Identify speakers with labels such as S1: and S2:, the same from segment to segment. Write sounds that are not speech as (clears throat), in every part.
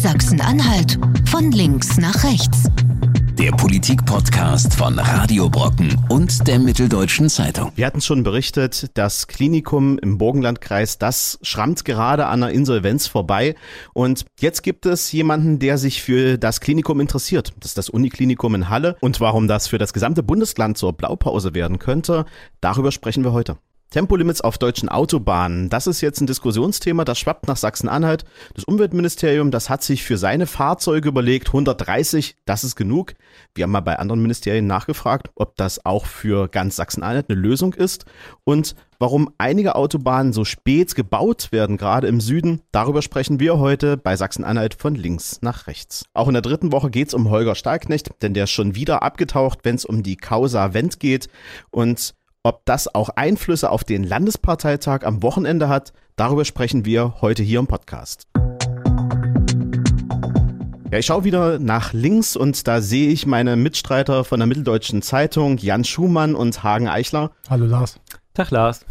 S1: Sachsen-Anhalt von links nach rechts.
S2: Der Politik-Podcast von Radio Brocken und der Mitteldeutschen Zeitung.
S3: Wir hatten schon berichtet, das Klinikum im Burgenlandkreis, das schrammt gerade an der Insolvenz vorbei. Und jetzt gibt es jemanden, der sich für das Klinikum interessiert. Das ist das Uniklinikum in Halle. Und warum das für das gesamte Bundesland zur Blaupause werden könnte, darüber sprechen wir heute. Tempolimits auf deutschen Autobahnen, das ist jetzt ein Diskussionsthema, das schwappt nach Sachsen-Anhalt. Das Umweltministerium, das hat sich für seine Fahrzeuge überlegt, 130, das ist genug. Wir haben mal bei anderen Ministerien nachgefragt, ob das auch für ganz Sachsen-Anhalt eine Lösung ist und warum einige Autobahnen so spät gebaut werden, gerade im Süden. Darüber sprechen wir heute bei Sachsen-Anhalt von links nach rechts. Auch in der dritten Woche geht es um Holger Stahlknecht, denn der ist schon wieder abgetaucht, wenn es um die Causa Wendt geht und ob das auch Einflüsse auf den Landesparteitag am Wochenende hat, darüber sprechen wir heute hier im Podcast. Ja, ich schaue wieder nach links und da sehe ich meine Mitstreiter von der Mitteldeutschen Zeitung, Jan Schumann und Hagen Eichler.
S4: Hallo Lars.
S5: Tag Lars.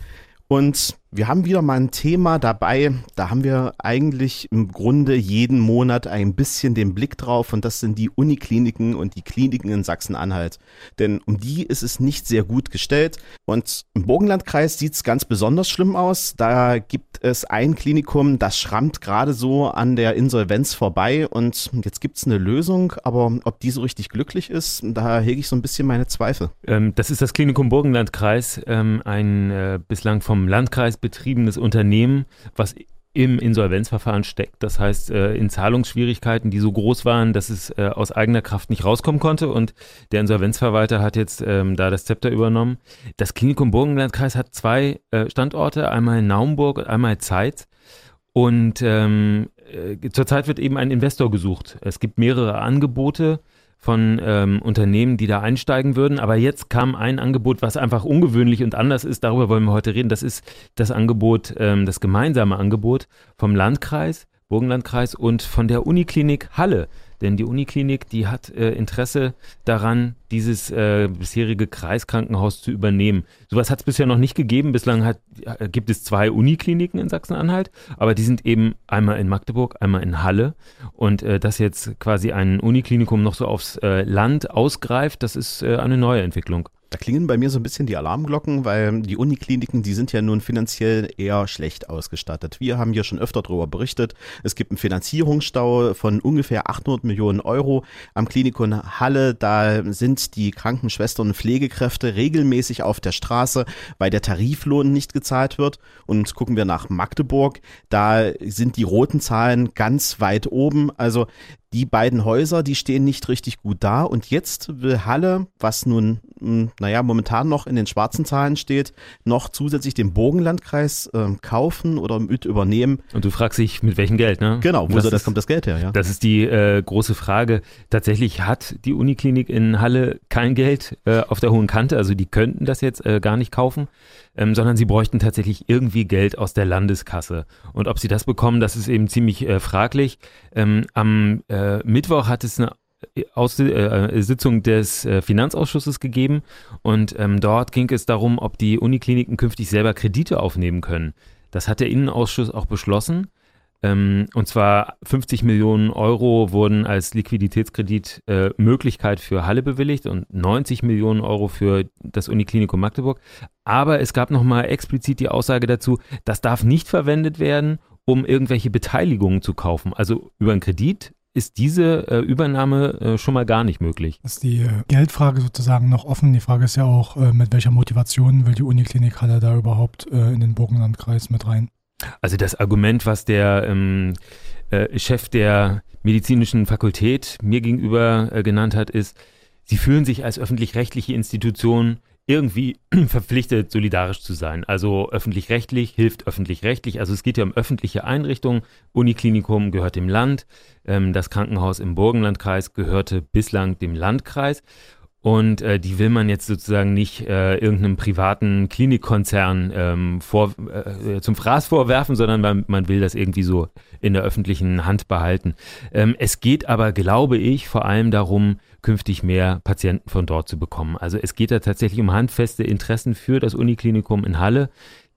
S3: Und wir haben wieder mal ein Thema dabei, da haben wir eigentlich im Grunde jeden Monat ein bisschen den Blick drauf und das sind die Unikliniken und die Kliniken in Sachsen-Anhalt. Denn um die ist es nicht sehr gut gestellt und im Burgenlandkreis sieht es ganz besonders schlimm aus. Da gibt es ein Klinikum, das schrammt gerade so an der Insolvenz vorbei und jetzt gibt es eine Lösung, aber ob die so richtig glücklich ist, da hege ich so ein bisschen meine Zweifel.
S5: Ähm, das ist das Klinikum Burgenlandkreis, ähm, ein äh, bislang vom Landkreis betriebenes Unternehmen, was im Insolvenzverfahren steckt. Das heißt, äh, in Zahlungsschwierigkeiten, die so groß waren, dass es äh, aus eigener Kraft nicht rauskommen konnte. Und der Insolvenzverwalter hat jetzt ähm, da das Zepter übernommen. Das Klinikum Burgenlandkreis hat zwei äh, Standorte, einmal in Naumburg und einmal in Zeitz. Und ähm, äh, zurzeit wird eben ein Investor gesucht. Es gibt mehrere Angebote von ähm, Unternehmen, die da einsteigen würden. Aber jetzt kam ein Angebot, was einfach ungewöhnlich und anders ist. Darüber wollen wir heute reden. Das ist das Angebot, ähm, das gemeinsame Angebot vom Landkreis, Burgenlandkreis und von der Uniklinik Halle. Denn die Uniklinik, die hat äh, Interesse daran, dieses äh, bisherige Kreiskrankenhaus zu übernehmen. Sowas hat es bisher noch nicht gegeben. Bislang hat, äh, gibt es zwei Unikliniken in Sachsen-Anhalt, aber die sind eben einmal in Magdeburg, einmal in Halle. Und äh, dass jetzt quasi ein Uniklinikum noch so aufs äh, Land ausgreift, das ist äh, eine neue Entwicklung.
S3: Da klingen bei mir so ein bisschen die Alarmglocken, weil die Unikliniken, die sind ja nun finanziell eher schlecht ausgestattet. Wir haben hier schon öfter darüber berichtet. Es gibt einen Finanzierungsstau von ungefähr 800 Millionen Euro am Klinikum Halle. Da sind die Krankenschwestern und Pflegekräfte regelmäßig auf der Straße, weil der Tariflohn nicht gezahlt wird. Und gucken wir nach Magdeburg, da sind die roten Zahlen ganz weit oben. Also die beiden Häuser, die stehen nicht richtig gut da. Und jetzt will Halle, was nun, hm, naja, momentan noch in den schwarzen Zahlen steht, noch zusätzlich den Burgenlandkreis äh, kaufen oder mit übernehmen.
S5: Und du fragst dich, mit welchem Geld, ne?
S3: Genau, wo das, das kommt das Geld her, ja?
S5: Das ist die äh, große Frage. Tatsächlich hat die Uniklinik in Halle kein Geld äh, auf der hohen Kante, also die könnten das jetzt äh, gar nicht kaufen ähm, sondern sie bräuchten tatsächlich irgendwie Geld aus der Landeskasse. Und ob sie das bekommen, das ist eben ziemlich äh, fraglich. Ähm, am äh, Mittwoch hat es eine äh, aus, äh, Sitzung des äh, Finanzausschusses gegeben und ähm, dort ging es darum, ob die Unikliniken künftig selber Kredite aufnehmen können. Das hat der Innenausschuss auch beschlossen. Ähm, und zwar 50 Millionen Euro wurden als Liquiditätskredit äh, für Halle bewilligt und 90 Millionen Euro für das Uniklinikum Magdeburg. Aber es gab nochmal explizit die Aussage dazu, das darf nicht verwendet werden, um irgendwelche Beteiligungen zu kaufen. Also über einen Kredit ist diese äh, Übernahme äh, schon mal gar nicht möglich.
S4: Ist die äh, Geldfrage sozusagen noch offen? Die Frage ist ja auch, äh, mit welcher Motivation will die Uniklinik Halle da überhaupt äh, in den Burgenlandkreis mit rein?
S5: Also das Argument, was der ähm, äh, Chef der medizinischen Fakultät mir gegenüber genannt hat, ist, sie fühlen sich als öffentlich-rechtliche Institution irgendwie (clears throat) verpflichtet, solidarisch zu sein. Also öffentlich-rechtlich hilft öffentlich-rechtlich. Also es geht ja um öffentliche Einrichtungen. Uniklinikum gehört dem Land. Ähm, das Krankenhaus im Burgenlandkreis gehörte bislang dem Landkreis. Und äh, die will man jetzt sozusagen nicht äh, irgendeinem privaten Klinikkonzern ähm, vor, äh, zum Fraß vorwerfen, sondern man, man will das irgendwie so in der öffentlichen Hand behalten. Ähm, es geht aber, glaube ich, vor allem darum, künftig mehr Patienten von dort zu bekommen. Also es geht da tatsächlich um handfeste Interessen für das Uniklinikum in Halle.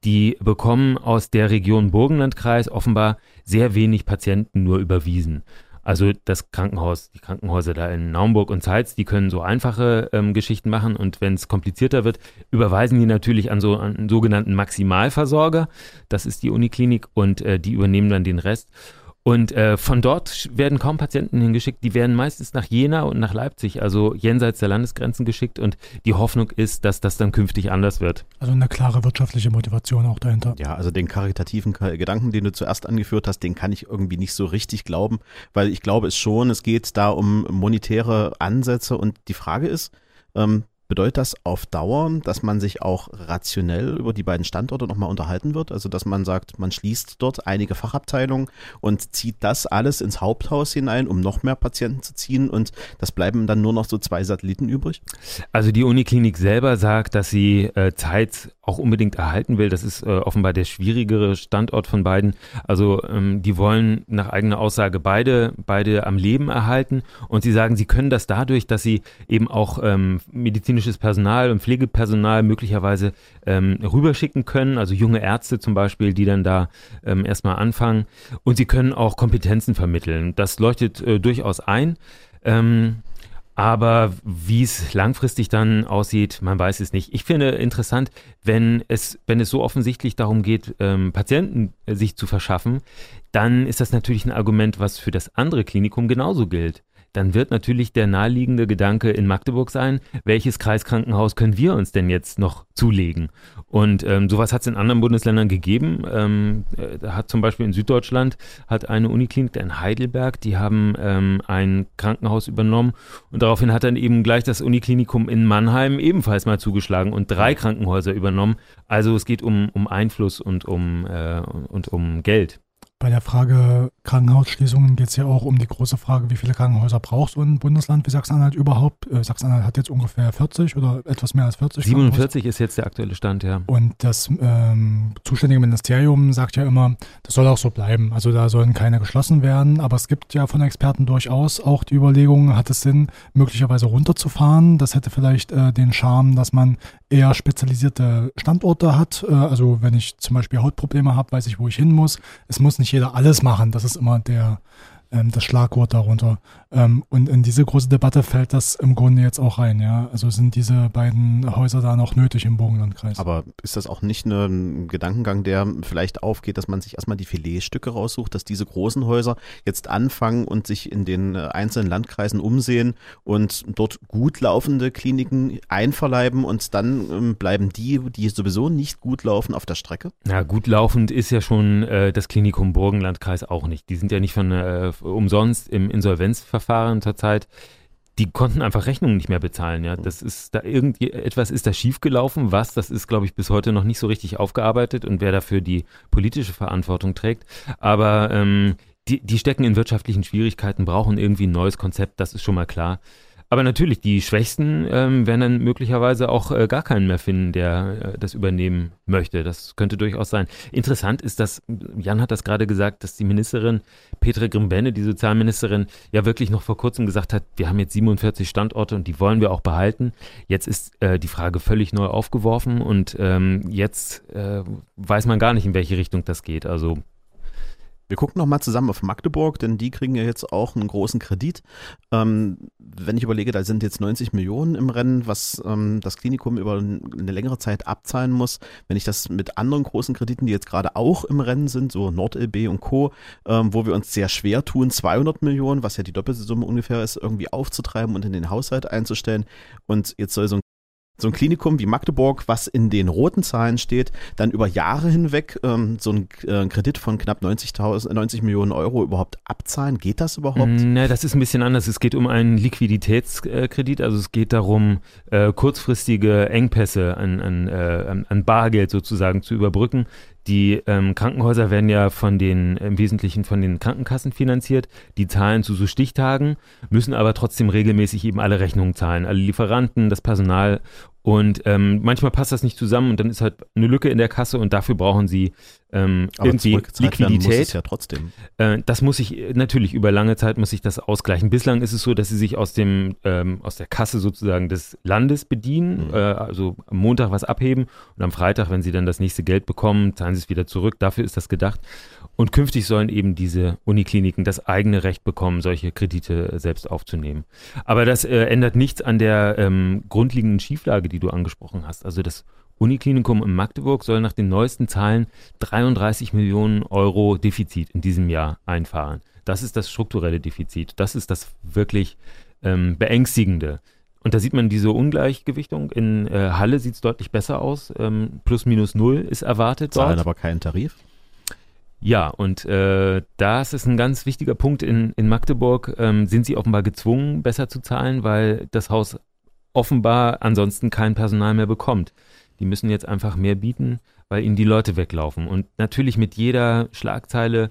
S5: Die bekommen aus der Region Burgenlandkreis offenbar sehr wenig Patienten nur überwiesen. Also das Krankenhaus, die Krankenhäuser da in Naumburg und Zeitz, die können so einfache ähm, Geschichten machen und wenn es komplizierter wird, überweisen die natürlich an so einen sogenannten Maximalversorger. Das ist die Uniklinik und äh, die übernehmen dann den Rest. Und äh, von dort werden kaum Patienten hingeschickt. Die werden meistens nach Jena und nach Leipzig, also jenseits der Landesgrenzen geschickt. Und die Hoffnung ist, dass das dann künftig anders wird.
S4: Also eine klare wirtschaftliche Motivation auch dahinter.
S3: Ja, also den karitativen Gedanken, den du zuerst angeführt hast, den kann ich irgendwie nicht so richtig glauben, weil ich glaube es schon, es geht da um monetäre Ansätze. Und die Frage ist, ähm, Bedeutet das auf Dauer, dass man sich auch rationell über die beiden Standorte nochmal unterhalten wird? Also, dass man sagt, man schließt dort einige Fachabteilungen und zieht das alles ins Haupthaus hinein, um noch mehr Patienten zu ziehen und das bleiben dann nur noch so zwei Satelliten übrig?
S5: Also die Uniklinik selber sagt, dass sie äh, Zeit auch unbedingt erhalten will. Das ist äh, offenbar der schwierigere Standort von beiden. Also ähm, die wollen nach eigener Aussage beide, beide am Leben erhalten und sie sagen, sie können das dadurch, dass sie eben auch ähm, medizinisches Personal und Pflegepersonal möglicherweise ähm, rüberschicken können, also junge Ärzte zum Beispiel, die dann da ähm, erstmal anfangen und sie können auch Kompetenzen vermitteln. Das leuchtet äh, durchaus ein. Ähm, aber wie es langfristig dann aussieht, man weiß es nicht. Ich finde interessant, wenn es, wenn es so offensichtlich darum geht, ähm, Patienten äh, sich zu verschaffen, dann ist das natürlich ein Argument, was für das andere Klinikum genauso gilt dann wird natürlich der naheliegende Gedanke in Magdeburg sein, welches Kreiskrankenhaus können wir uns denn jetzt noch zulegen? Und ähm, sowas hat es in anderen Bundesländern gegeben. Ähm, äh, da hat zum Beispiel in Süddeutschland hat eine Uniklinik in Heidelberg, die haben ähm, ein Krankenhaus übernommen und daraufhin hat dann eben gleich das Uniklinikum in Mannheim ebenfalls mal zugeschlagen und drei Krankenhäuser übernommen. Also es geht um, um Einfluss und um, äh, und um Geld.
S4: Bei der Frage Krankenhausschließungen geht es ja auch um die große Frage, wie viele Krankenhäuser braucht so ein Bundesland wie Sachsen-Anhalt überhaupt? Äh, Sachsen-Anhalt hat jetzt ungefähr 40 oder etwas mehr als 40.
S5: 47 ist jetzt der aktuelle Stand, ja.
S4: Und das ähm, zuständige Ministerium sagt ja immer, das soll auch so bleiben. Also da sollen keine geschlossen werden. Aber es gibt ja von Experten durchaus auch die Überlegung, hat es Sinn, möglicherweise runterzufahren? Das hätte vielleicht äh, den Charme, dass man eher spezialisierte Standorte hat. Äh, also wenn ich zum Beispiel Hautprobleme habe, weiß ich, wo ich hin muss. Es muss nicht jeder alles machen. Das ist immer der, ähm, das Schlagwort darunter. Ähm, und in diese große Debatte fällt das im Grunde jetzt auch rein, ja. Also sind diese beiden Häuser da noch nötig im Burgenlandkreis.
S3: Aber ist das auch nicht ein Gedankengang, der vielleicht aufgeht, dass man sich erstmal die Filetstücke raussucht, dass diese großen Häuser jetzt anfangen und sich in den äh, einzelnen Landkreisen umsehen und dort gut laufende Kliniken einverleiben und dann ähm, bleiben die, die sowieso nicht gut laufen, auf der Strecke?
S5: Ja, gut laufend ist ja schon äh, das Klinikum Burgenlandkreis auch nicht. Die sind ja nicht von äh, umsonst im Insolvenzverfahren zurzeit. Die konnten einfach Rechnungen nicht mehr bezahlen, ja. Das ist da irgendwie etwas ist da schiefgelaufen, was, das ist, glaube ich, bis heute noch nicht so richtig aufgearbeitet und wer dafür die politische Verantwortung trägt. Aber ähm, die, die stecken in wirtschaftlichen Schwierigkeiten, brauchen irgendwie ein neues Konzept, das ist schon mal klar. Aber natürlich, die Schwächsten ähm, werden dann möglicherweise auch äh, gar keinen mehr finden, der äh, das übernehmen möchte. Das könnte durchaus sein. Interessant ist, dass, Jan hat das gerade gesagt, dass die Ministerin Petra Grimbenne, die Sozialministerin, ja wirklich noch vor kurzem gesagt hat, wir haben jetzt 47 Standorte und die wollen wir auch behalten. Jetzt ist äh, die Frage völlig neu aufgeworfen und ähm, jetzt äh, weiß man gar nicht, in welche Richtung das geht. Also
S3: wir gucken nochmal zusammen auf Magdeburg, denn die kriegen ja jetzt auch einen großen Kredit. Ähm, wenn ich überlege, da sind jetzt 90 Millionen im Rennen, was ähm, das Klinikum über eine längere Zeit abzahlen muss. Wenn ich das mit anderen großen Krediten, die jetzt gerade auch im Rennen sind, so NordLB und Co., ähm, wo wir uns sehr schwer tun, 200 Millionen, was ja die doppelte Summe ungefähr ist, irgendwie aufzutreiben und in den Haushalt einzustellen. Und jetzt soll so ein so ein Klinikum wie Magdeburg, was in den roten Zahlen steht, dann über Jahre hinweg ähm, so einen äh, Kredit von knapp 90, 90 Millionen Euro überhaupt abzahlen? Geht das überhaupt?
S5: Ne, das ist ein bisschen anders. Es geht um einen Liquiditätskredit, also es geht darum, äh, kurzfristige Engpässe an, an, äh, an Bargeld sozusagen zu überbrücken. Die ähm, Krankenhäuser werden ja von den, im Wesentlichen von den Krankenkassen finanziert. Die zahlen zu so Stichtagen, müssen aber trotzdem regelmäßig eben alle Rechnungen zahlen. Alle Lieferanten, das Personal und ähm, manchmal passt das nicht zusammen und dann ist halt eine Lücke in der Kasse und dafür brauchen sie ähm, irgendwie Liquidität. Muss es
S3: ja trotzdem.
S5: Äh, das muss ich natürlich über lange Zeit muss ich das ausgleichen. Bislang ist es so, dass sie sich aus dem ähm, aus der Kasse sozusagen des Landes bedienen, mhm. äh, also am Montag was abheben und am Freitag, wenn sie dann das nächste Geld bekommen, zahlen sie es wieder zurück. Dafür ist das gedacht. Und künftig sollen eben diese Unikliniken das eigene Recht bekommen, solche Kredite selbst aufzunehmen. Aber das äh, ändert nichts an der ähm, grundlegenden Schieflage, die du angesprochen hast. Also das Uniklinikum in Magdeburg soll nach den neuesten Zahlen 33 Millionen Euro Defizit in diesem Jahr einfahren. Das ist das strukturelle Defizit. Das ist das wirklich ähm, beängstigende. Und da sieht man diese Ungleichgewichtung. In äh, Halle sieht es deutlich besser aus. Ähm, plus minus null ist erwartet.
S3: Zahlen dort. aber keinen Tarif.
S5: Ja, und äh, das ist ein ganz wichtiger Punkt. In, in Magdeburg ähm, sind sie offenbar gezwungen, besser zu zahlen, weil das Haus offenbar ansonsten kein Personal mehr bekommt. Die müssen jetzt einfach mehr bieten, weil ihnen die Leute weglaufen. Und natürlich mit jeder Schlagzeile,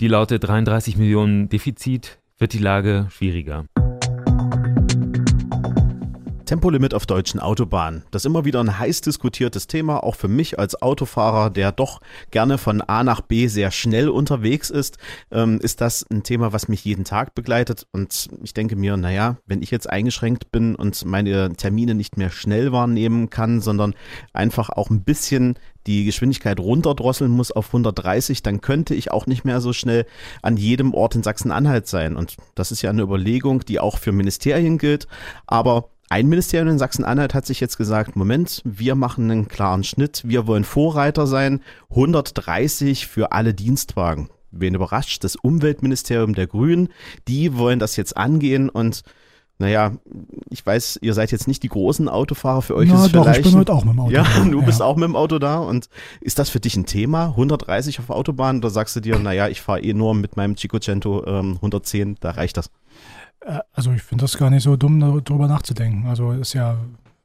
S5: die lautet 33 Millionen Defizit, wird die Lage schwieriger.
S3: Tempolimit auf deutschen Autobahnen. Das ist immer wieder ein heiß diskutiertes Thema, auch für mich als Autofahrer, der doch gerne von A nach B sehr schnell unterwegs ist, ähm, ist das ein Thema, was mich jeden Tag begleitet. Und ich denke mir, naja, wenn ich jetzt eingeschränkt bin und meine Termine nicht mehr schnell wahrnehmen kann, sondern einfach auch ein bisschen die Geschwindigkeit runterdrosseln muss auf 130, dann könnte ich auch nicht mehr so schnell an jedem Ort in Sachsen-Anhalt sein. Und das ist ja eine Überlegung, die auch für Ministerien gilt. Aber ein Ministerium in Sachsen-Anhalt hat sich jetzt gesagt, Moment, wir machen einen klaren Schnitt, wir wollen Vorreiter sein, 130 für alle Dienstwagen. Wen überrascht, das Umweltministerium der Grünen, die wollen das jetzt angehen und naja, ich weiß, ihr seid jetzt nicht die großen Autofahrer, für euch
S4: Na,
S3: ist es
S4: doch,
S3: vielleicht...
S4: ich bin heute auch mit dem Auto.
S3: Ja, du
S4: ja.
S3: bist auch mit dem Auto da und ist das für dich ein Thema, 130 auf Autobahn oder sagst du dir, naja, ich fahre eh nur mit meinem Cinquecento ähm, 110, da reicht das?
S4: Äh, also ich finde das gar nicht so dumm, darüber nachzudenken. Also ist ja,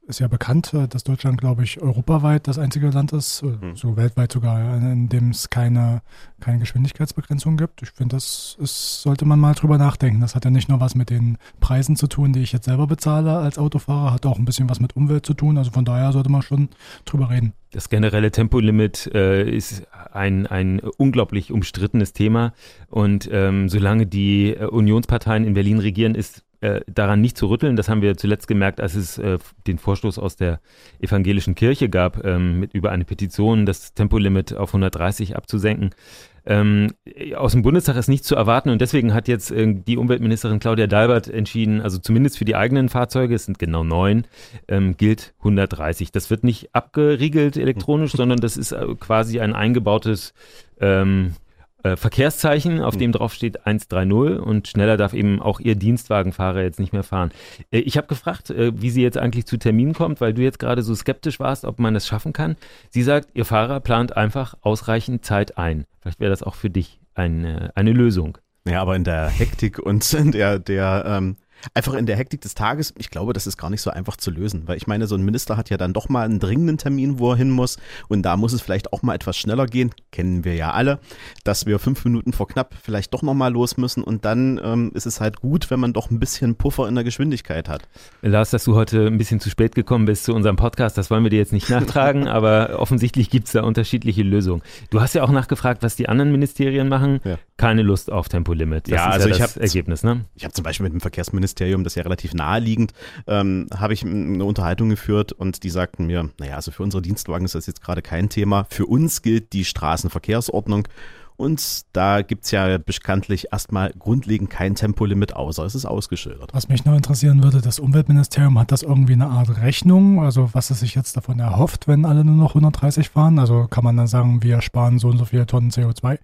S4: ist ja bekannt, äh, dass Deutschland, glaube ich, europaweit das einzige Land ist, mhm. so weltweit sogar, in dem es keine, keine Geschwindigkeitsbegrenzung gibt. Ich finde, das ist, sollte man mal drüber nachdenken. Das hat ja nicht nur was mit den Preisen zu tun, die ich jetzt selber bezahle als Autofahrer, hat auch ein bisschen was mit Umwelt zu tun. Also von daher sollte man schon drüber reden.
S5: Das generelle Tempolimit äh, ist ein, ein unglaublich umstrittenes Thema. Und ähm, solange die äh, Unionsparteien in Berlin regieren, ist äh, daran nicht zu rütteln. Das haben wir zuletzt gemerkt, als es äh, den Vorstoß aus der evangelischen Kirche gab, ähm, mit über eine Petition das Tempolimit auf 130 abzusenken. Ähm, aus dem Bundestag ist nichts zu erwarten und deswegen hat jetzt äh, die Umweltministerin Claudia Dalbert entschieden, also zumindest für die eigenen Fahrzeuge, es sind genau neun, ähm, gilt 130. Das wird nicht abgeriegelt elektronisch, (laughs) sondern das ist äh, quasi ein eingebautes ähm, äh, Verkehrszeichen, auf dem drauf steht 130 und schneller darf eben auch Ihr Dienstwagenfahrer jetzt nicht mehr fahren. Äh, ich habe gefragt, äh, wie sie jetzt eigentlich zu Terminen kommt, weil du jetzt gerade so skeptisch warst, ob man das schaffen kann. Sie sagt, Ihr Fahrer plant einfach ausreichend Zeit ein. Vielleicht wäre das auch für dich eine, eine Lösung.
S3: Ja, aber in der Hektik und in der, der ähm, einfach in der Hektik des Tages, ich glaube, das ist gar nicht so einfach zu lösen, weil ich meine, so ein Minister hat ja dann doch mal einen dringenden Termin, wo er hin muss und da muss es vielleicht auch mal etwas schneller gehen, kennen wir ja alle, dass wir fünf Minuten vor knapp vielleicht doch nochmal los müssen und dann ähm, ist es halt gut, wenn man doch ein bisschen Puffer in der Geschwindigkeit hat.
S5: Lars, dass du heute ein bisschen zu spät gekommen bist zu unserem Podcast, das wollen wir dir jetzt nicht nachtragen, (laughs) aber offensichtlich gibt es da unterschiedliche Lösungen. Du hast ja auch nachgefragt, was die anderen Ministerien machen. Ja. Keine Lust auf Tempolimit.
S3: Das ja, also ja das hab, Ergebnis, ne? Ich habe zum Beispiel mit dem Verkehrsministerium Ministerium, das ist ja relativ naheliegend, ähm, habe ich eine Unterhaltung geführt und die sagten mir, naja, also für unsere Dienstwagen ist das jetzt gerade kein Thema. Für uns gilt die Straßenverkehrsordnung. Und da gibt es ja bekanntlich erstmal grundlegend kein Tempolimit, außer es ist ausgeschildert.
S4: Was mich noch interessieren würde, das Umweltministerium hat das irgendwie eine Art Rechnung, also was es sich jetzt davon erhofft, wenn alle nur noch 130 fahren? Also kann man dann sagen, wir sparen so und so viele Tonnen CO2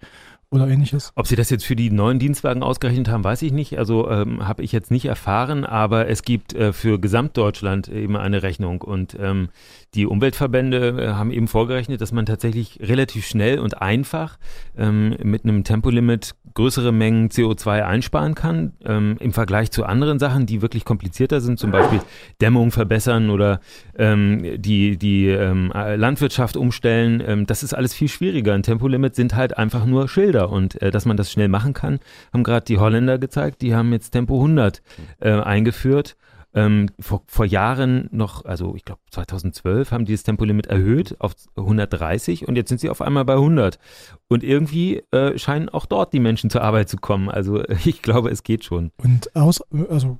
S4: oder ähnliches.
S5: Ob sie das jetzt für die neuen Dienstwagen ausgerechnet haben, weiß ich nicht. Also ähm, habe ich jetzt nicht erfahren, aber es gibt äh, für Gesamtdeutschland eben eine Rechnung und ähm, die Umweltverbände äh, haben eben vorgerechnet, dass man tatsächlich relativ schnell und einfach ähm, mit einem Tempolimit größere Mengen CO2 einsparen kann ähm, im Vergleich zu anderen Sachen, die wirklich komplizierter sind, zum Beispiel Dämmung verbessern oder ähm, die, die ähm, Landwirtschaft umstellen. Das ist alles viel schwieriger. Ein Tempolimit sind halt einfach nur Schilder. Kilometer und äh, dass man das schnell machen kann, haben gerade die Holländer gezeigt. Die haben jetzt Tempo 100 äh, eingeführt. Ähm, vor, vor Jahren noch, also ich glaube 2012 haben die das Tempolimit erhöht auf 130 und jetzt sind sie auf einmal bei 100. Und irgendwie äh, scheinen auch dort die Menschen zur Arbeit zu kommen. Also (laughs) ich glaube, es geht schon.
S4: Und aus, also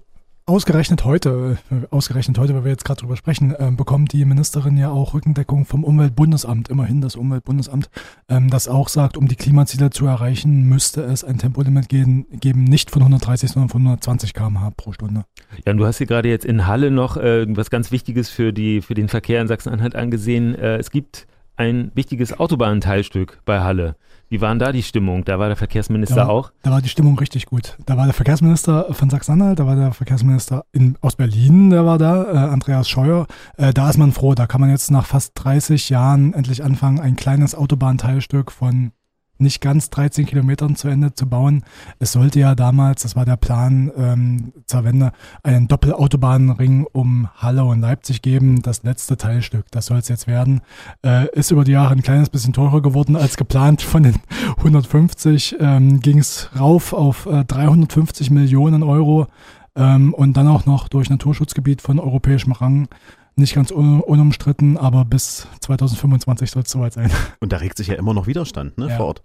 S4: ausgerechnet heute, äh, ausgerechnet heute, weil wir jetzt gerade drüber sprechen, äh, bekommt die Ministerin ja auch Rückendeckung vom Umweltbundesamt, immerhin das Umweltbundesamt, ähm, das auch sagt, um die Klimaziele zu erreichen, müsste es ein Tempolimit geben, geben nicht von 130, sondern von 120 km/h pro Stunde.
S5: Ja, und du hast hier gerade jetzt in Halle noch äh, was ganz Wichtiges für, die, für den Verkehr in Sachsen-Anhalt angesehen. Äh, es gibt ein wichtiges Autobahnteilstück bei Halle. Wie war denn da die Stimmung? Da war der Verkehrsminister
S4: da war,
S5: auch?
S4: Da war die Stimmung richtig gut. Da war der Verkehrsminister von Sachsen-Anhalt, da war der Verkehrsminister in, aus Berlin, der war da, äh, Andreas Scheuer. Äh, da ist man froh, da kann man jetzt nach fast 30 Jahren endlich anfangen, ein kleines Autobahnteilstück von nicht ganz 13 Kilometern zu Ende zu bauen. Es sollte ja damals, das war der Plan ähm, zur Wende, einen Doppelautobahnring um Halle und Leipzig geben. Das letzte Teilstück, das soll es jetzt werden. Äh, ist über die Jahre ein kleines bisschen teurer geworden als geplant. Von den 150 ähm, ging es rauf auf äh, 350 Millionen Euro. Ähm, und dann auch noch durch Naturschutzgebiet von europäischem Rang nicht ganz un unumstritten, aber bis 2025 soll es soweit sein. (laughs)
S3: Und da regt sich ja immer noch Widerstand ne,
S4: ja.
S3: vor Ort.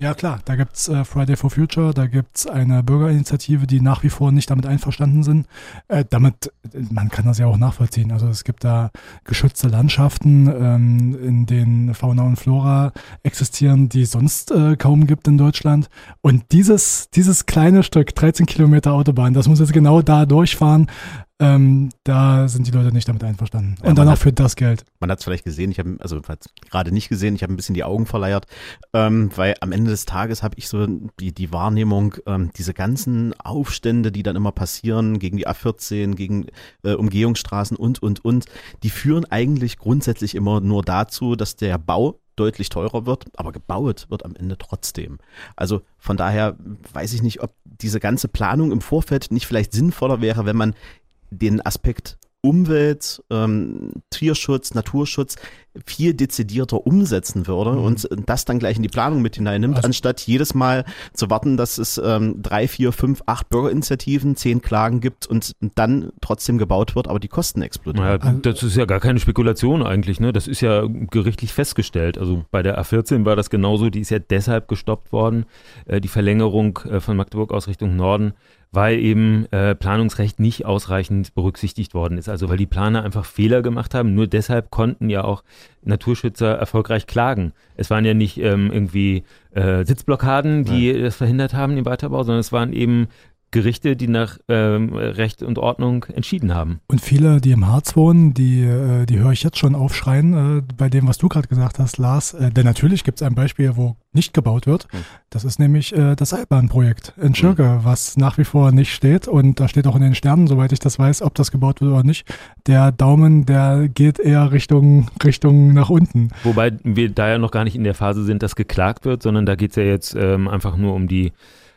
S4: Ja klar, da gibt es äh, Friday for Future, da gibt es eine Bürgerinitiative, die nach wie vor nicht damit einverstanden sind. Äh, damit, man kann das ja auch nachvollziehen. Also es gibt da geschützte Landschaften, ähm, in denen Fauna und Flora existieren, die es sonst äh, kaum gibt in Deutschland. Und dieses, dieses kleine Stück, 13 Kilometer Autobahn, das muss jetzt genau da durchfahren. Ähm, da sind die Leute nicht damit einverstanden.
S3: Ja,
S4: und dann auch für das Geld.
S3: Man hat es vielleicht gesehen, ich habe, also gerade nicht gesehen, ich habe ein bisschen die Augen verleiert, ähm, weil am Ende des Tages habe ich so die, die Wahrnehmung, ähm, diese ganzen Aufstände, die dann immer passieren gegen die A14, gegen äh, Umgehungsstraßen und, und, und, die führen eigentlich grundsätzlich immer nur dazu, dass der Bau deutlich teurer wird, aber gebaut wird am Ende trotzdem. Also von daher weiß ich nicht, ob diese ganze Planung im Vorfeld nicht vielleicht sinnvoller wäre, wenn man den Aspekt Umwelt, ähm, Tierschutz, Naturschutz viel dezidierter umsetzen würde mhm. und das dann gleich in die Planung mit hineinnimmt, also, anstatt jedes Mal zu warten, dass es ähm, drei, vier, fünf, acht Bürgerinitiativen, zehn Klagen gibt und dann trotzdem gebaut wird, aber die Kosten explodieren.
S5: Naja, das ist ja gar keine Spekulation eigentlich, ne? Das ist ja gerichtlich festgestellt. Also bei der A14 war das genauso, die ist ja deshalb gestoppt worden, äh, die Verlängerung äh, von Magdeburg aus Richtung Norden weil eben äh, Planungsrecht nicht ausreichend berücksichtigt worden ist. Also weil die Planer einfach Fehler gemacht haben. Nur deshalb konnten ja auch Naturschützer erfolgreich klagen. Es waren ja nicht ähm, irgendwie äh, Sitzblockaden, die ja. das verhindert haben, den Weiterbau, sondern es waren eben Gerichte, die nach ähm, Recht und Ordnung entschieden haben.
S4: Und viele, die im Harz wohnen, die, äh, die höre ich jetzt schon aufschreien äh, bei dem, was du gerade gesagt hast, Lars. Äh, denn natürlich gibt es ein Beispiel, wo nicht gebaut wird. Mhm. Das ist nämlich äh, das Seilbahnprojekt in Schirke, mhm. was nach wie vor nicht steht. Und da steht auch in den Sternen, soweit ich das weiß, ob das gebaut wird oder nicht. Der Daumen, der geht eher Richtung, Richtung nach unten.
S5: Wobei wir da ja noch gar nicht in der Phase sind, dass geklagt wird, sondern da geht es ja jetzt ähm, einfach nur um die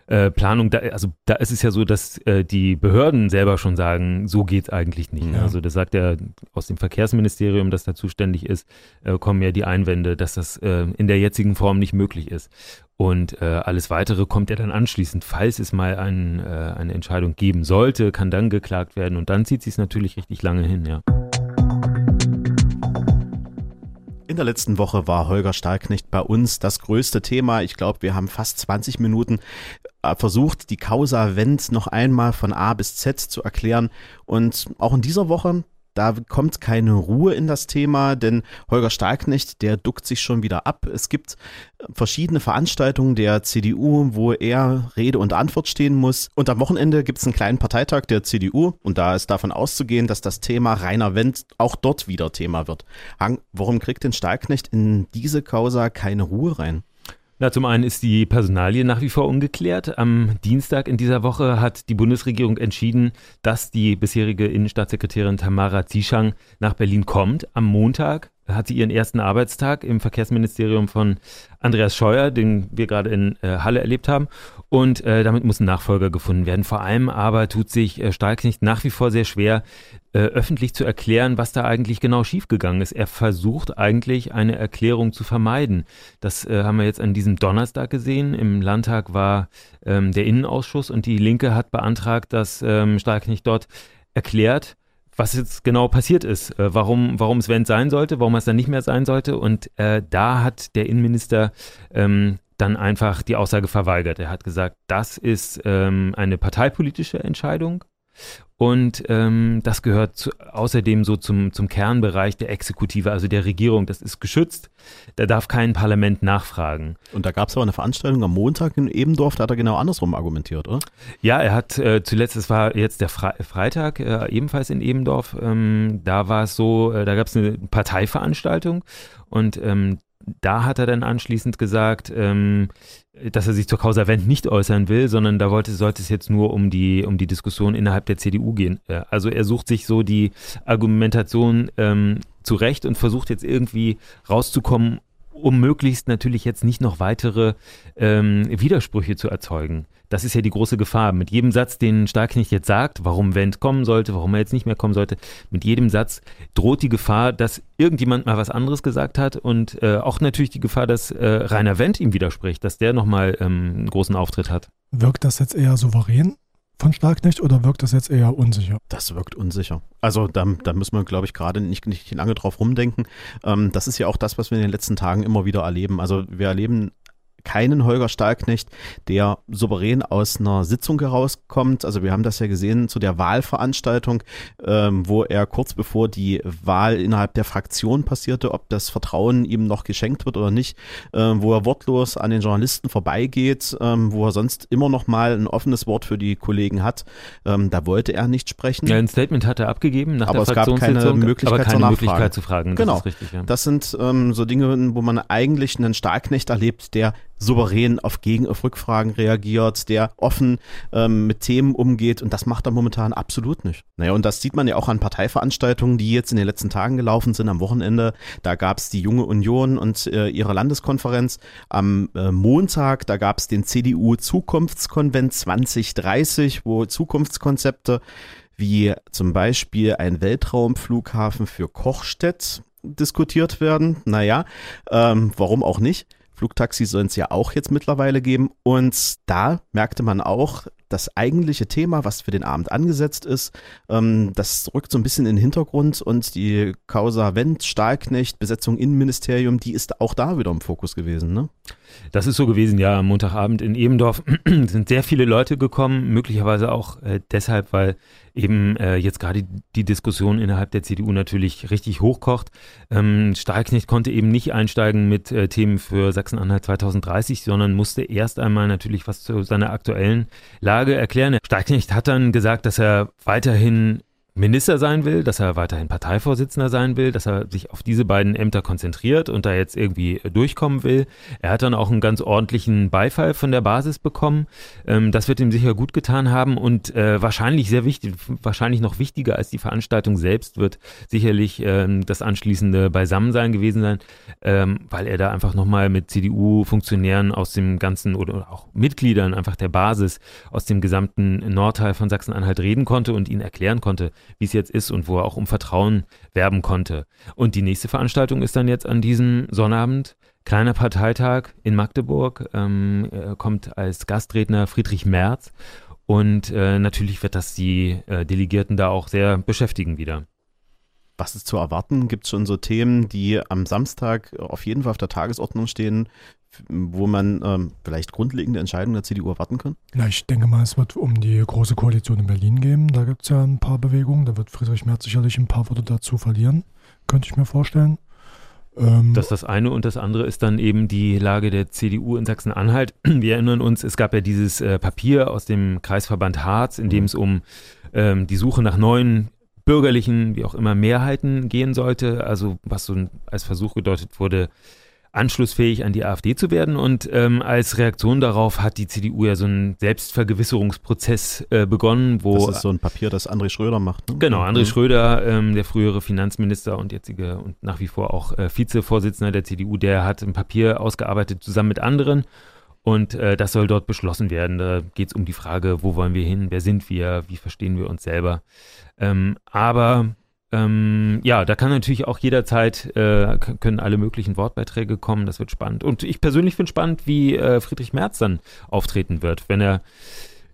S5: äh, Planung, da, also da ist es ja so, dass äh, die Behörden selber schon sagen, so geht es eigentlich nicht. Ja. Also das sagt ja aus dem Verkehrsministerium, das da zuständig ist, äh, kommen ja die Einwände, dass das äh, in der jetzigen Form nicht möglich ist. Und äh, alles Weitere kommt ja dann anschließend, falls es mal ein, eine Entscheidung geben sollte, kann dann geklagt werden und dann zieht sich es natürlich richtig lange hin, ja.
S3: Der letzten Woche war Holger Stahlknecht bei uns das größte Thema. Ich glaube, wir haben fast 20 Minuten äh, versucht, die Causa Wendt noch einmal von A bis Z zu erklären. Und auch in dieser Woche da kommt keine Ruhe in das Thema, denn Holger Stahlknecht, der duckt sich schon wieder ab. Es gibt verschiedene Veranstaltungen der CDU, wo er Rede und Antwort stehen muss. Und am Wochenende gibt es einen kleinen Parteitag der CDU und da ist davon auszugehen, dass das Thema Rainer Wendt auch dort wieder Thema wird. Hang, warum kriegt denn Stahlknecht in diese Causa keine Ruhe rein?
S5: Na, zum einen ist die Personalie nach wie vor ungeklärt. Am Dienstag in dieser Woche hat die Bundesregierung entschieden, dass die bisherige Innenstaatssekretärin Tamara Zieschang nach Berlin kommt. Am Montag hat sie ihren ersten Arbeitstag im Verkehrsministerium von Andreas Scheuer, den wir gerade in äh, Halle erlebt haben. Und äh, damit muss ein Nachfolger gefunden werden. Vor allem aber tut sich äh, Stahlknecht nach wie vor sehr schwer, äh, öffentlich zu erklären, was da eigentlich genau schiefgegangen ist. Er versucht eigentlich eine Erklärung zu vermeiden. Das äh, haben wir jetzt an diesem Donnerstag gesehen. Im Landtag war ähm, der Innenausschuss und die Linke hat beantragt, dass ähm, Stahlknecht dort erklärt, was jetzt genau passiert ist, äh, warum, warum es Wendt sein sollte, warum es dann nicht mehr sein sollte. Und äh, da hat der Innenminister ähm, dann einfach die Aussage verweigert. Er hat gesagt, das ist ähm, eine parteipolitische Entscheidung Und ähm, das gehört zu, außerdem so zum, zum Kernbereich der Exekutive, also der Regierung. Das ist geschützt. Da darf kein Parlament nachfragen.
S3: Und da gab es aber eine Veranstaltung am Montag in Ebendorf, da hat er genau andersrum argumentiert, oder?
S5: Ja, er hat äh, zuletzt, es war jetzt der Fre Freitag, äh, ebenfalls in Ebendorf, ähm, da war es so, äh, da gab es eine Parteiveranstaltung und ähm, da hat er dann anschließend gesagt, ähm, dass er sich zur Causa Wendt nicht äußern will, sondern da wollte, sollte es jetzt nur um die, um die Diskussion innerhalb der CDU gehen. Also er sucht sich so die Argumentation ähm, zurecht und versucht jetzt irgendwie rauszukommen, um möglichst natürlich jetzt nicht noch weitere ähm, Widersprüche zu erzeugen. Das ist ja die große Gefahr. Mit jedem Satz, den Starknecht jetzt sagt, warum Wendt kommen sollte, warum er jetzt nicht mehr kommen sollte, mit jedem Satz droht die Gefahr, dass irgendjemand mal was anderes gesagt hat und äh, auch natürlich die Gefahr, dass äh, Rainer Wendt ihm widerspricht, dass der nochmal ähm, einen großen Auftritt hat.
S4: Wirkt das jetzt eher souverän? Von Starknecht oder wirkt das jetzt eher unsicher?
S3: Das wirkt unsicher. Also da, da müssen wir, glaube ich, gerade nicht, nicht lange drauf rumdenken. Ähm, das ist ja auch das, was wir in den letzten Tagen immer wieder erleben. Also wir erleben keinen Holger Stahlknecht, der souverän aus einer Sitzung herauskommt. Also wir haben das ja gesehen zu der Wahlveranstaltung, ähm, wo er kurz bevor die Wahl innerhalb der Fraktion passierte, ob das Vertrauen ihm noch geschenkt wird oder nicht, ähm, wo er wortlos an den Journalisten vorbeigeht, ähm, wo er sonst immer noch mal ein offenes Wort für die Kollegen hat. Ähm, da wollte er nicht sprechen.
S5: Ja, ein Statement hat er abgegeben nach
S3: aber
S5: der
S3: es gab keine Möglichkeit,
S5: keine Möglichkeit zu fragen.
S3: Das genau. Richtig, ja. Das sind ähm, so Dinge, wo man eigentlich einen Stahlknecht erlebt, der souverän auf Gegen- auf Rückfragen reagiert, der offen ähm, mit Themen umgeht und das macht er momentan absolut nicht. Naja, und das sieht man ja auch an Parteiveranstaltungen, die jetzt in den letzten Tagen gelaufen sind, am Wochenende. Da gab es die Junge Union und äh, ihre Landeskonferenz. Am äh, Montag, da gab es den CDU Zukunftskonvent 2030, wo Zukunftskonzepte wie zum Beispiel ein Weltraumflughafen für Kochstedt diskutiert werden. Naja, ähm, warum auch nicht? Flugtaxis sollen es ja auch jetzt mittlerweile geben. Und da merkte man auch, das eigentliche Thema, was für den Abend angesetzt ist, ähm, das rückt so ein bisschen in den Hintergrund und die Causa Wendt, Stahlknecht, Besetzung Innenministerium, die ist auch da wieder im Fokus gewesen, ne?
S5: Das ist so gewesen, ja. Am Montagabend in Ebendorf (clears throat) sind sehr viele Leute gekommen, möglicherweise auch äh, deshalb, weil eben äh, jetzt gerade die Diskussion innerhalb der CDU natürlich richtig hochkocht. Ähm, Stahlknecht konnte eben nicht einsteigen mit äh, Themen für Sachsen-Anhalt 2030, sondern musste erst einmal natürlich was zu seiner aktuellen Lage erklären. Stahlknecht hat dann gesagt, dass er weiterhin Minister sein will, dass er weiterhin Parteivorsitzender sein will, dass er sich auf diese beiden Ämter konzentriert und da jetzt irgendwie durchkommen will. Er hat dann auch einen ganz ordentlichen Beifall von der Basis bekommen. Ähm, das wird ihm sicher gut getan haben und äh, wahrscheinlich sehr wichtig, wahrscheinlich noch wichtiger als die Veranstaltung selbst wird sicherlich ähm, das anschließende Beisammensein gewesen sein, ähm, weil er da einfach nochmal mit CDU-Funktionären aus dem ganzen oder auch Mitgliedern einfach der Basis aus dem gesamten Nordteil von Sachsen-Anhalt reden konnte und ihnen erklären konnte, wie es jetzt ist und wo er auch um Vertrauen werben konnte. Und die nächste Veranstaltung ist dann jetzt an diesem Sonnabend. Kleiner Parteitag in Magdeburg, ähm, kommt als Gastredner Friedrich Merz und äh, natürlich wird das die äh, Delegierten da auch sehr beschäftigen wieder.
S3: Was ist zu erwarten? Gibt es schon so Themen, die am Samstag auf jeden Fall auf der Tagesordnung stehen, wo man ähm, vielleicht grundlegende Entscheidungen der CDU erwarten kann?
S4: Ja, ich denke mal, es wird um die große Koalition in Berlin gehen. Da gibt es ja ein paar Bewegungen. Da wird Friedrich Merz sicherlich ein paar Worte dazu verlieren, könnte ich mir vorstellen.
S5: Ähm, das das eine und das andere ist dann eben die Lage der CDU in Sachsen-Anhalt. (clears throat) Wir erinnern uns, es gab ja dieses äh, Papier aus dem Kreisverband Harz, in dem es um ähm, die Suche nach neuen bürgerlichen, wie auch immer, Mehrheiten gehen sollte. Also was so als Versuch gedeutet wurde, anschlussfähig an die AfD zu werden. Und ähm, als Reaktion darauf hat die CDU ja so einen Selbstvergewisserungsprozess äh, begonnen, wo.
S3: Das ist so ein Papier, das André Schröder macht.
S5: Ne? Genau, André mhm. Schröder, ähm, der frühere Finanzminister und jetzige und nach wie vor auch äh, Vizevorsitzender der CDU, der hat ein Papier ausgearbeitet zusammen mit anderen. Und äh, das soll dort beschlossen werden. Da geht es um die Frage, wo wollen wir hin, wer sind wir, wie verstehen wir uns selber. Ähm, aber ähm, ja, da kann natürlich auch jederzeit, äh, können alle möglichen Wortbeiträge kommen, das wird spannend. Und ich persönlich finde spannend, wie äh, Friedrich Merz dann auftreten wird, wenn er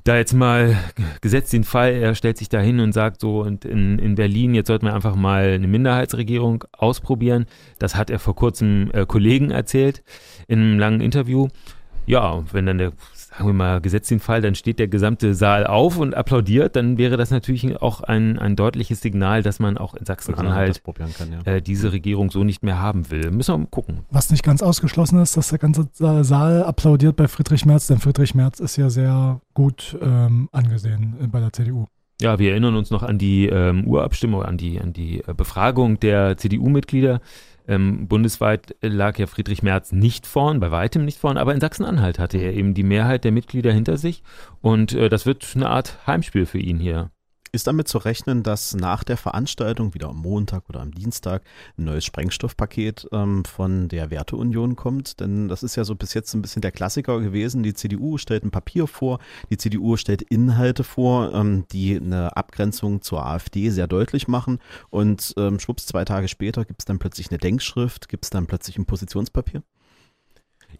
S5: da jetzt mal gesetzt den Fall, er stellt sich da hin und sagt so, und in, in Berlin, jetzt sollten wir einfach mal eine Minderheitsregierung ausprobieren. Das hat er vor kurzem äh, Kollegen erzählt in einem langen Interview. Ja, wenn dann der sagen wir mal, gesetzt den Fall, dann steht der gesamte Saal auf und applaudiert, dann wäre das natürlich auch ein, ein deutliches Signal, dass man auch in Sachsen-Anhalt ja. äh, diese Regierung so nicht mehr haben will. Müssen wir mal gucken.
S4: Was nicht ganz ausgeschlossen ist, dass der ganze Saal applaudiert bei Friedrich Merz, denn Friedrich Merz ist ja sehr gut ähm, angesehen bei der CDU.
S5: Ja, wir erinnern uns noch an die ähm, Urabstimmung, an die, an die äh, Befragung der CDU-Mitglieder. Ähm, bundesweit lag ja Friedrich Merz nicht vorn, bei weitem nicht vorn, aber in Sachsen-Anhalt hatte er eben die Mehrheit der Mitglieder hinter sich und äh, das wird eine Art Heimspiel für ihn hier.
S3: Ist damit zu rechnen, dass nach der Veranstaltung wieder am Montag oder am Dienstag ein neues Sprengstoffpaket ähm, von der Werteunion kommt? Denn das ist ja so bis jetzt ein bisschen der Klassiker gewesen. Die CDU stellt ein Papier vor, die CDU stellt Inhalte vor, ähm, die eine Abgrenzung zur AfD sehr deutlich machen. Und ähm, schwupps, zwei Tage später gibt es dann plötzlich eine Denkschrift, gibt es dann plötzlich ein Positionspapier?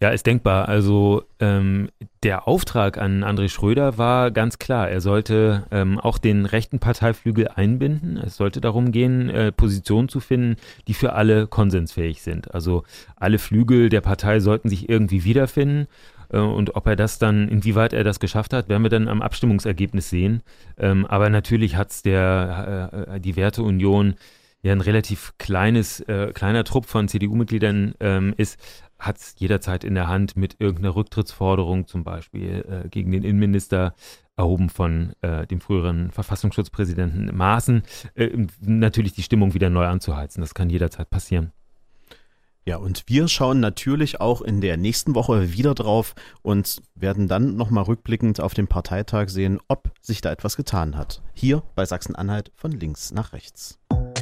S5: Ja, ist denkbar. Also ähm, der Auftrag an André Schröder war ganz klar. Er sollte ähm, auch den rechten Parteiflügel einbinden. Es sollte darum gehen, äh, Positionen zu finden, die für alle konsensfähig sind. Also alle Flügel der Partei sollten sich irgendwie wiederfinden. Äh, und ob er das dann, inwieweit er das geschafft hat, werden wir dann am Abstimmungsergebnis sehen. Ähm, aber natürlich hat es der äh, die Werteunion ja ein relativ kleines, äh, kleiner Trupp von CDU-Mitgliedern ähm, ist, hat es jederzeit in der Hand mit irgendeiner Rücktrittsforderung, zum Beispiel äh, gegen den Innenminister, erhoben von äh, dem früheren Verfassungsschutzpräsidenten Maaßen, äh, natürlich die Stimmung wieder neu anzuheizen. Das kann jederzeit passieren.
S3: Ja, und wir schauen natürlich auch in der nächsten Woche wieder drauf und werden dann nochmal rückblickend auf den Parteitag sehen, ob sich da etwas getan hat. Hier bei Sachsen-Anhalt von links nach rechts.